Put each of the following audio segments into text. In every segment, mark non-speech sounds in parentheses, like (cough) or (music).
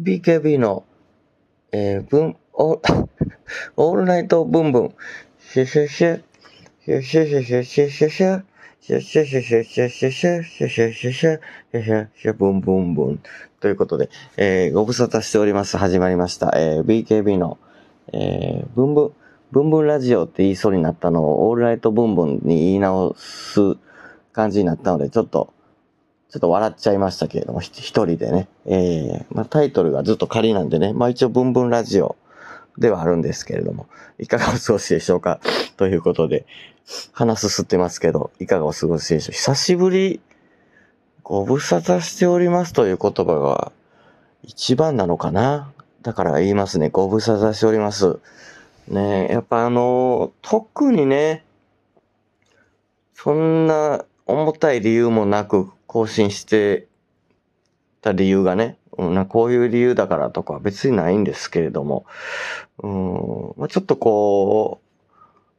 BKB の、えー、ブン、オ (laughs) オールナイトブンブン、シュシュシュ、シュシュシュシュシュシュシュ、シュシュシュシュシュシュシュ、シュシュシュシュ、シュシュシュブンブンブン。ということで、えー、ご無沙汰しております。始まりました。えー、BKB の、えー、ブンブン、ブンブンラジオって言いそうになったのを、オールナイトブンブンに言い直す感じになったので、ちょっと、ちょっと笑っちゃいましたけれども、一人でね。えー、まあ、タイトルがずっと仮なんでね、まあ一応ブンブンラジオではあるんですけれども、いかがお過ごしでしょうか？(laughs) ということで、鼻すすってますけど、いかがお過ごしでしょう？久しぶり、ご無沙汰しておりますという言葉が一番なのかな？だから言いますね。ご無沙汰しております。ねやっぱあの、特にね、そんな重たい理由もなく更新してた理由がね、うん、こういう理由だからとか別にないんですけれども、うんまあ、ちょっとこ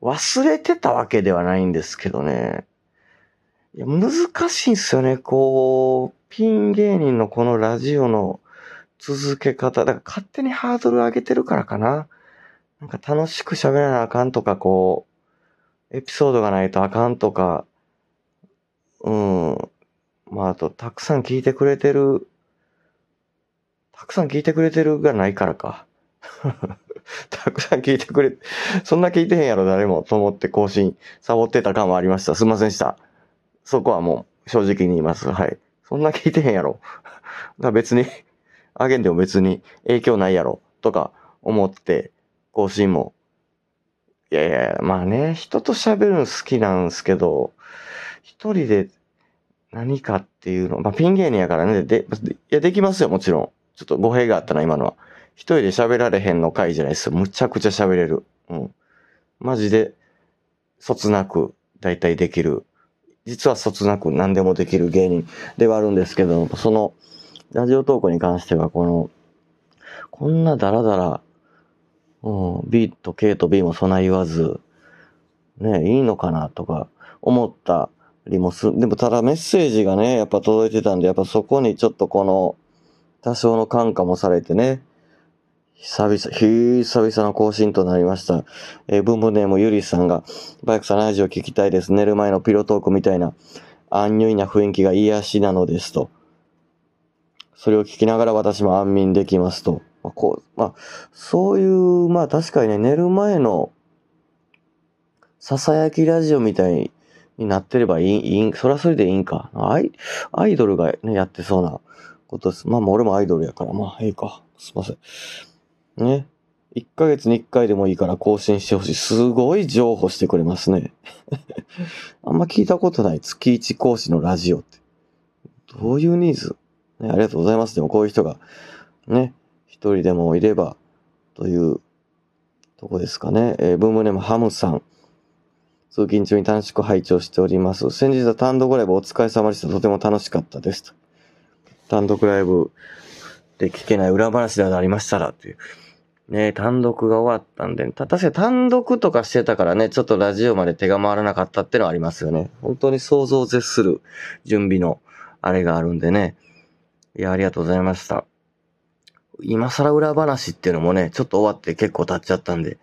う、忘れてたわけではないんですけどね、いや難しいんですよね、こう、ピン芸人のこのラジオの続け方、だから勝手にハードル上げてるからかな。なんか楽しく喋らなあかんとか、こう、エピソードがないとあかんとか、うん。まあ、あと、たくさん聞いてくれてるたくさん聞いてくれてるがないからか。(laughs) たくさん聞いてくれ、そんな聞いてへんやろ誰もと思って更新サボってた感もありました。すいませんでした。そこはもう正直に言います。はい。そんな聞いてへんやろ。別に、あげんでも別に影響ないやろ。とか思って更新も。いやいや、まあね、人と喋るの好きなんですけど、一人で何かっていうの、まあピン芸人やからね、で、いや、できますよ、もちろん。ちょっと語弊があったな、今のは。一人で喋られへんの回じゃないですよ。むちゃくちゃ喋れる。うん。マジで、そつなく、大体できる。実はそつなく何でもできる芸人ではあるんですけど、その、ラジオトークに関しては、この、こんなダラダラ、うん、B と K と B もそない言わず、ね、いいのかなとか思ったりもす、でもただメッセージがね、やっぱ届いてたんで、やっぱそこにちょっとこの、多少の感化もされてね、久々、久々の更新となりました。えー、ブンブンネームゆりさんが、バイクさんラジオ聞きたいです。寝る前のピロトークみたいな、安入な雰囲気が癒しなのですと。それを聞きながら私も安眠できますと。まあ、こう、まあ、そういう、まあ確かにね、寝る前の、ささやきラジオみたいになってればいい、いいそれはそれでいいんか。アイアイドルがね、やってそうなことです。まあ俺もアイドルやから、まあいいか。すいません。ね。1ヶ月に1回でもいいから更新してほしい。すごい情報してくれますね。(laughs) あんま聞いたことない月1講師のラジオって。どういうニーズ、ね、ありがとうございます。でもこういう人がね、一人でもいればというとこですかね。えー、ブームネームハムさん。通勤中に短縮拝聴しております。先日は単独ライブお疲れ様でした。とても楽しかったです。単独ライブで聞けない裏話ではありましたらっていう。ね、単独が終わったんで、た、確か単独とかしてたからね、ちょっとラジオまで手が回らなかったってのはありますよね。本当に想像を絶する準備のあれがあるんでね。いや、ありがとうございました。今更裏話っていうのもね、ちょっと終わって結構経っちゃったんで。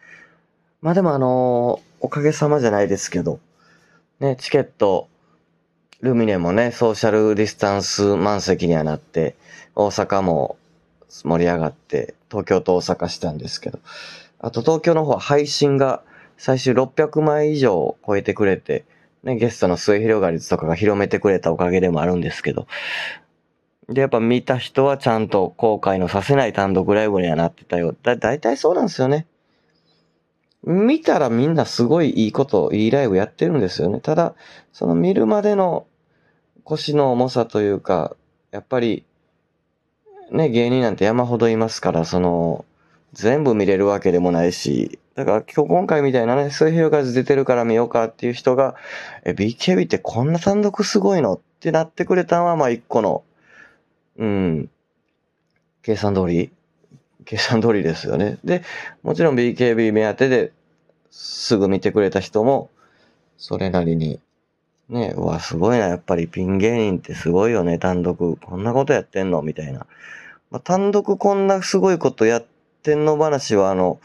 まあでもあの、おかげさまじゃないですけど、ね、チケットルミネもね、ソーシャルディスタンス満席にはなって、大阪も盛り上がって、東京と大阪したんですけど、あと東京の方は配信が最終600枚以上超えてくれて、ね、ゲストの末広がりとかが広めてくれたおかげでもあるんですけど、で、やっぱ見た人はちゃんと後悔のさせない単独ライブにはなってたよ。だ、だいたいそうなんですよね。見たらみんなすごいいいこと、いいライブやってるんですよね。ただ、その見るまでの腰の重さというか、やっぱり、ね、芸人なんて山ほどいますから、その、全部見れるわけでもないし、だから今日今回みたいなね、水平数出てるから見ようかっていう人が、え、BKB ってこんな単独すごいの？ってなってくれたのは、まあ一個の、うん、計算通り計算通りですよね。で、もちろん BKB 目当てですぐ見てくれた人も、それなりに、ね、うわ、すごいな、やっぱりピン芸人ってすごいよね、単独。こんなことやってんの？みたいなまあ、単独こんなすごいことやってんの話は、あの、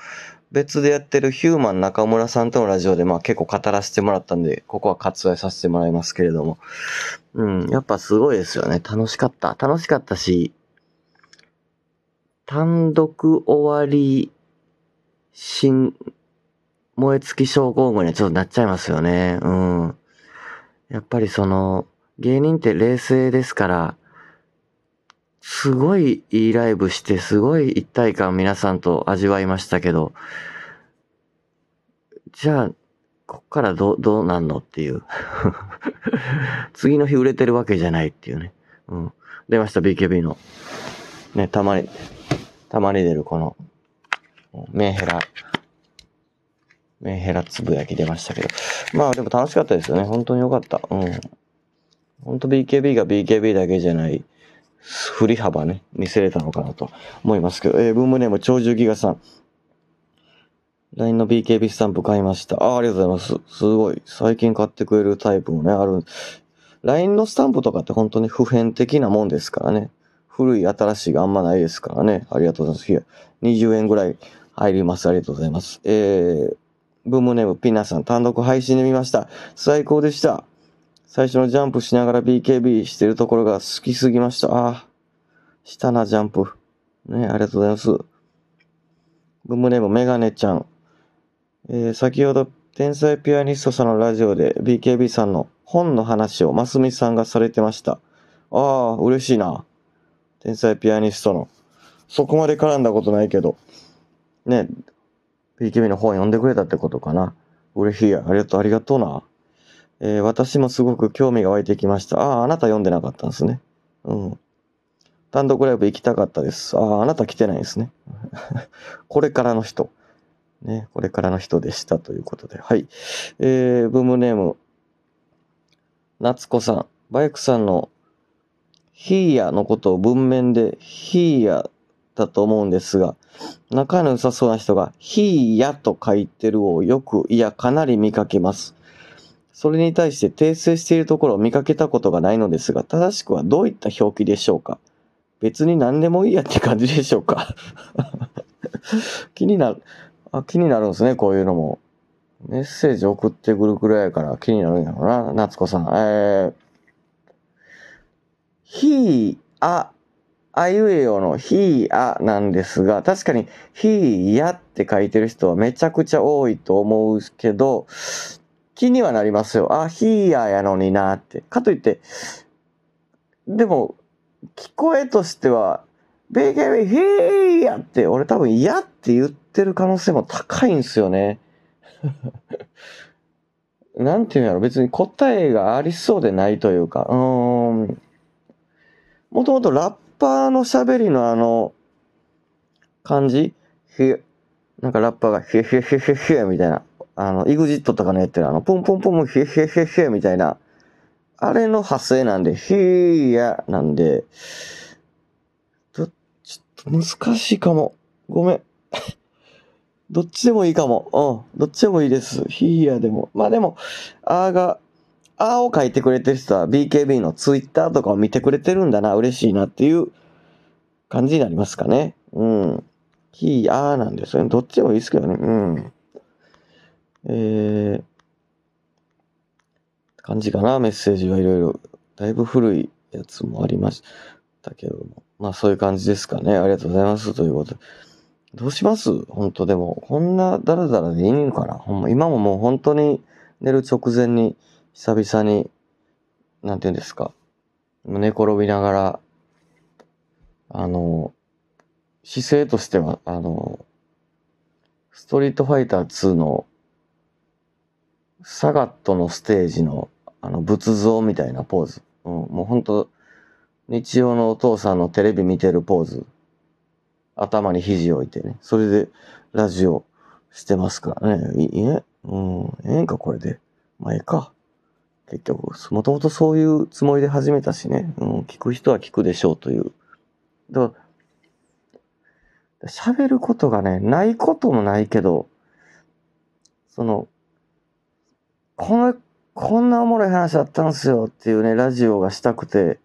別でやってるヒューマン中村さんとのラジオで、まあ結構語らせてもらったんで、ここは割愛させてもらいますけれども。うん、やっぱすごいですよね。楽しかった。楽しかったし、単独終わり、新、燃え尽き症候群にはちょっとなっちゃいますよね。うん。やっぱりその、芸人って冷静ですから、すごいいいライブして、すごい一体感皆さんと味わいましたけど、じゃあ、こっからど、どうなんのっていう。(laughs) 次の日売れてるわけじゃないっていうね。うん。出ました、BKB の。ね、たまに、たまに出るこの、メンヘラ、メンヘラつぶやき出ましたけど。まあでも楽しかったですよね。本当に良かった。うん。本当 BKB が BKB だけじゃない、振り幅ね、見せれたのかなと思いますけど。えー、ブームネーム長寿ギガさん。LINE の BKB スタンプ買いました。ああ、ありがとうございます。すごい。最近買ってくれるタイプもね、ある。LINE のスタンプとかって本当に普遍的なもんですからね。古い、新しいがあんまないですからね。ありがとうございます。20円ぐらい入ります。ありがとうございます。えー、ブームネームピナさん、単独配信で見ました。最高でした。最初のジャンプしながら BKB してるところが好きすぎました。ああ、したな、ジャンプ。ね、ありがとうございます。ブームネームメガネちゃん。えー、先ほど、天才ピアニストさんのラジオで BKB さんの本の話をますみさんがされてました。ああ、嬉しいな。天才ピアニストの。そこまで絡んだことないけど。ね、BKB の本読んでくれたってことかな。嬉しいや。ありがとう、ありがとうな。えー、私もすごく興味が湧いてきました。ああ、あなた読んでなかったんですね。うん。単独ライブ行きたかったです。ああ、あなた来てないんですね。(laughs) これからの人。ね、これからの人でしたということで。はい。えー、ブームネーム、夏子さん。バイクさんのヒーヤのことを文面でヒーヤだと思うんですが、仲の良さそうな人がヒーヤと書いてるをよく、いや、かなり見かけます。それに対して訂正しているところを見かけたことがないのですが、正しくはどういった表記でしょうか？別に何でもいいやって感じでしょうか？(laughs) 気になる。あ、気になるんですね、こういうのも。メッセージ送ってくるくらいから気になるんやろな、夏子さん。えー、ひあ、あいうえおのひあなんですが、確かにひやって書いてる人はめちゃくちゃ多いと思うけど、気にはなりますよ。あ、ひややのになって。かといって、でも、聞こえとしては、ベケベヒーやって、俺多分嫌って言ってる可能性も高いんすよね。(laughs) なんていうんやろ、別に答えがありそうでないというか、うーん。もともとラッパーの喋りのあの、感じ？ひ、なんかラッパーがヒェヒェヒェヒェヒェみたいな、あの、イグジットとかのやってるあの、ポンポンポンヒェヒェヒェヒェみたいな、あれの派生なんで、ヒーやなんで、ちょっと難しいかも。ごめん。(laughs) どっちでもいいかも。うん。どっちでもいいです。ヒーヤでも。まあでも、あーが、あーを書いてくれてる人は BKB のツイッターとかを見てくれてるんだな、嬉しいなっていう感じになりますかね。うん。ヒー、あーなんですよね。どっちでもいいですけどね。うん。えー、感じかな、メッセージはいろいろ。だいぶ古いやつもありましたけども。まあそういう感じですかね。ありがとうございます。ということで。どうします？本当でも、こんなダラダラでいいのかなほんま、今ももう本当に寝る直前に久々に、なんて言うんですか。寝転びながら、あの、姿勢としては、あの、ストリートファイター2のサガットのステージのあの仏像みたいなポーズ。うん、もう本当日曜のお父さんのテレビ見てるポーズ。頭に肘置いてね。それでラジオしてますからね。いいね。うん。ええんか、これで。まあ、ええか。結局、もともとそういうつもりで始めたしね。うん。聞く人は聞くでしょうという。だから、喋ることがね、ないこともないけど、その、この、こんなおもろい話あったんすよっていうね、ラジオがしたくて、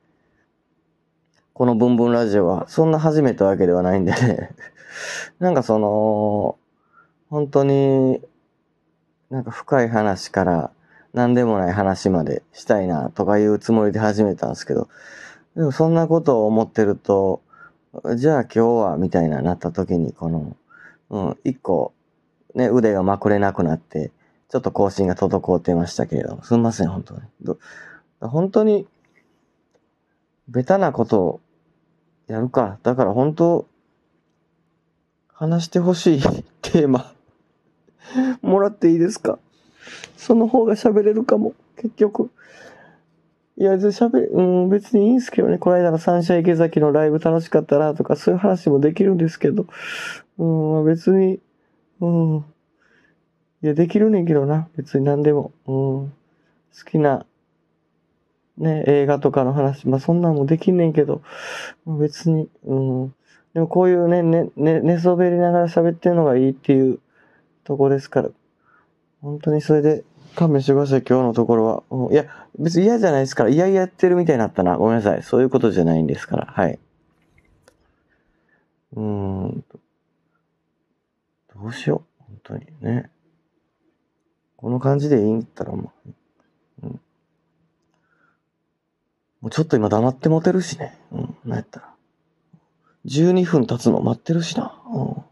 このブンブンラジオは、そんな初めてわけではないんでね。(laughs) なんかその、本当に、なんか深い話から何でもない話までしたいなとかいうつもりで始めたんですけど、でもそんなことを思ってると、じゃあ今日はみたいななった時に、この、うん、一個、ね、腕がまくれなくなって、ちょっと更新が滞ってましたけれども、すみません、本当に。本当に、ベタなことをやるか。だから本当、話してほしいテーマ、もらっていいですか？その方が喋れるかも、結局。いや、喋、うん、別にいいんすけどね。この間の三社池崎のライブ楽しかったなとか、そういう話もできるんですけど。うん、別に、うん。いや、できるねんけどな。別に何でも。うん。好きな、ね、映画とかの話、まあそんなんもできんねんけど、別に、うん。でもこういうね、ね、ね、寝そべりながら喋ってるのがいいっていうとこですから、本当にそれで勘弁してください、今日のところは。うん、いや、別に嫌じゃないですから、嫌々やってるみたいになったな。ごめんなさい。そういうことじゃないんですから。はい。うーん。どうしよう。本当にね。この感じでいいんだったらもう。うん。もうちょっと今黙って持てるしね。うん。なんやったら。12分経つの待ってるしな。うん。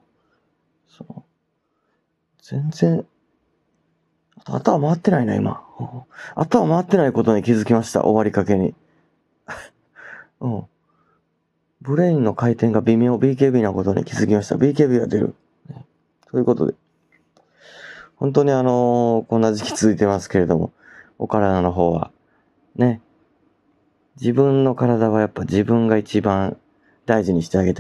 そう。全然、頭回ってないな、今。頭回ってないことに気づきました。終わりかけに。(laughs) うん。ブレインの回転が微妙、BKB なことに気づきました。BKB が出る。ということで。本当にあのー、こんな時期続いてますけれども、お体の方は、ね。自分の体はやっぱ自分が一番大事にしてあげて